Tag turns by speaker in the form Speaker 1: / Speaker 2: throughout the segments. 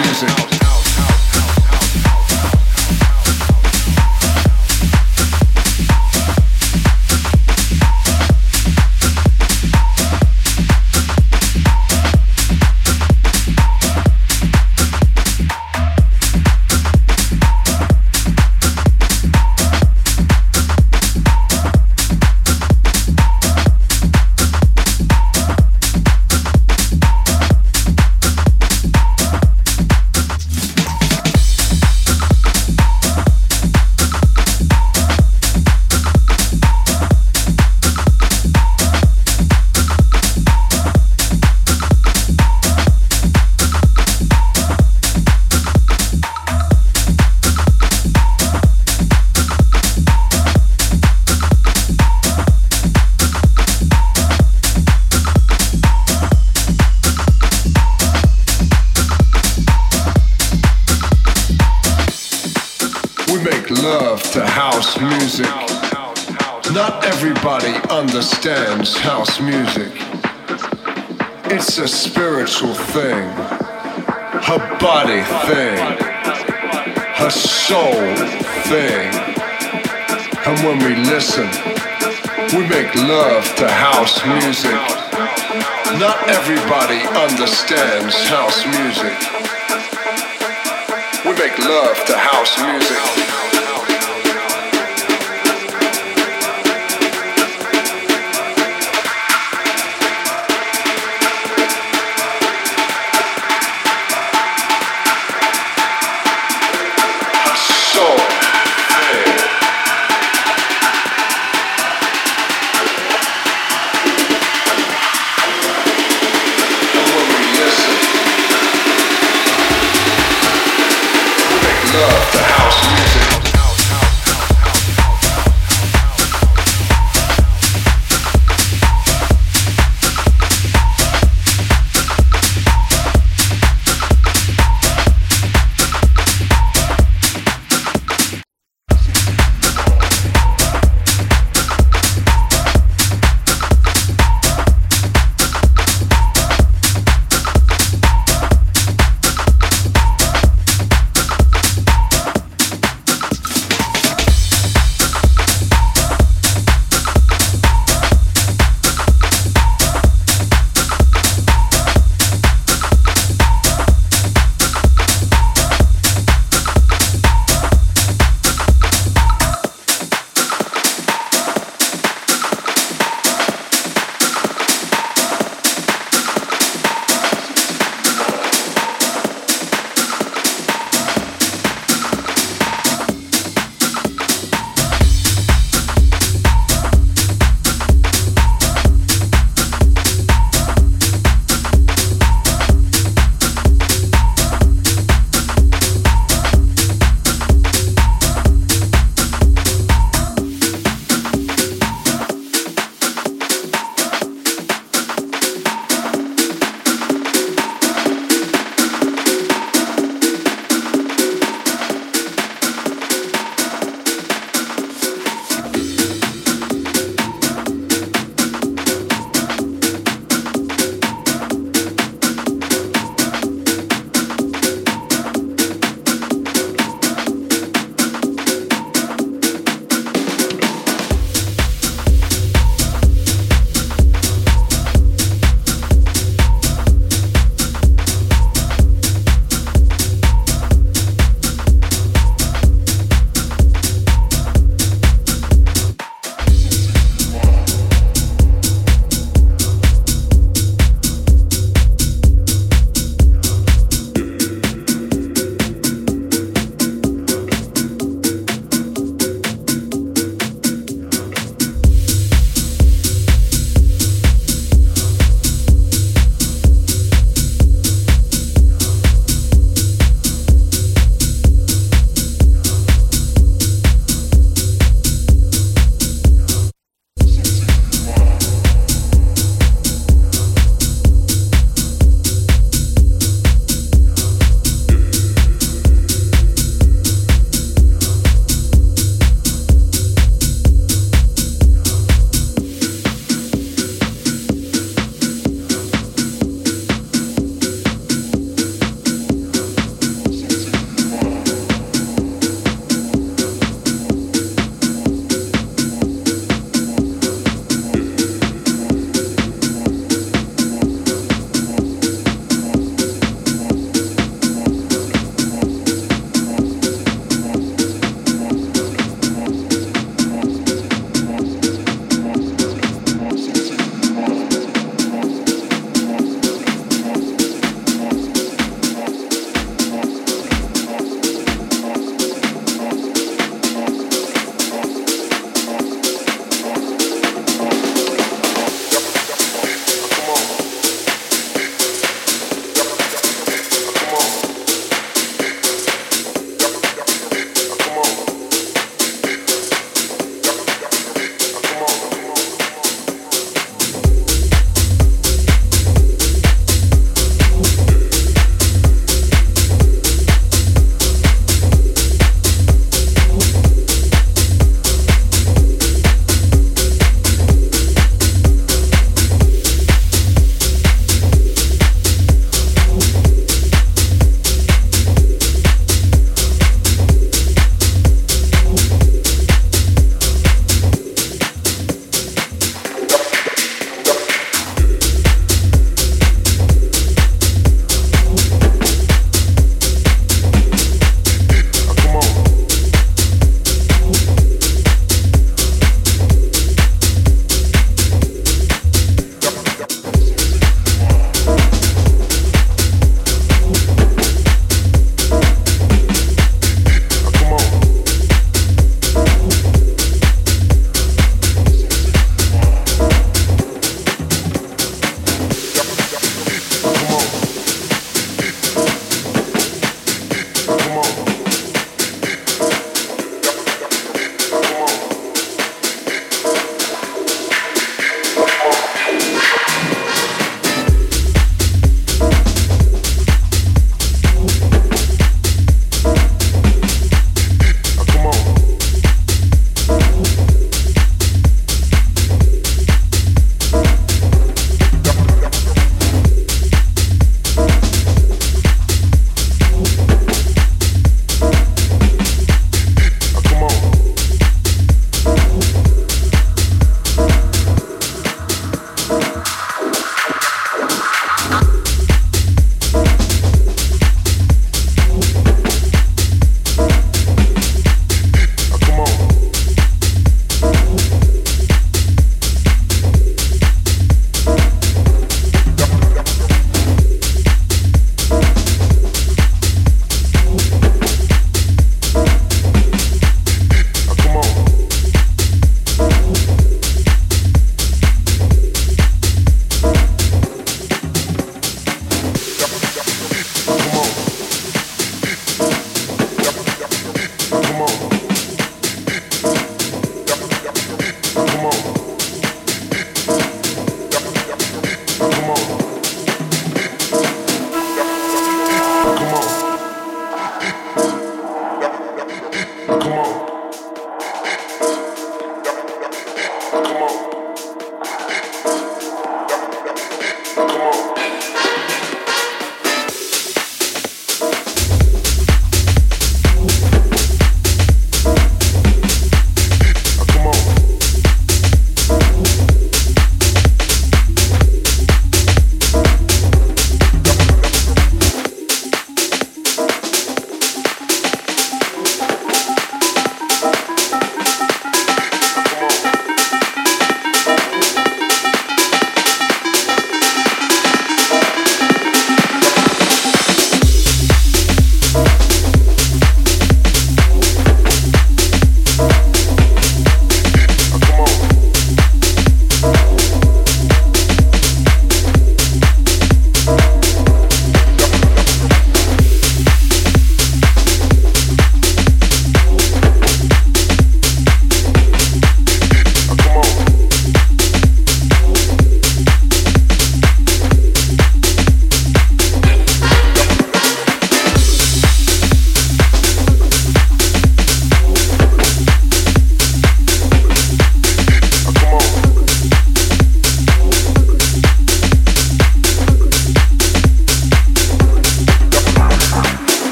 Speaker 1: music. Thing, her soul thing. And when we listen, we make love to house music. Not everybody understands house music. We make love to house music. house music.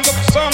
Speaker 2: I have a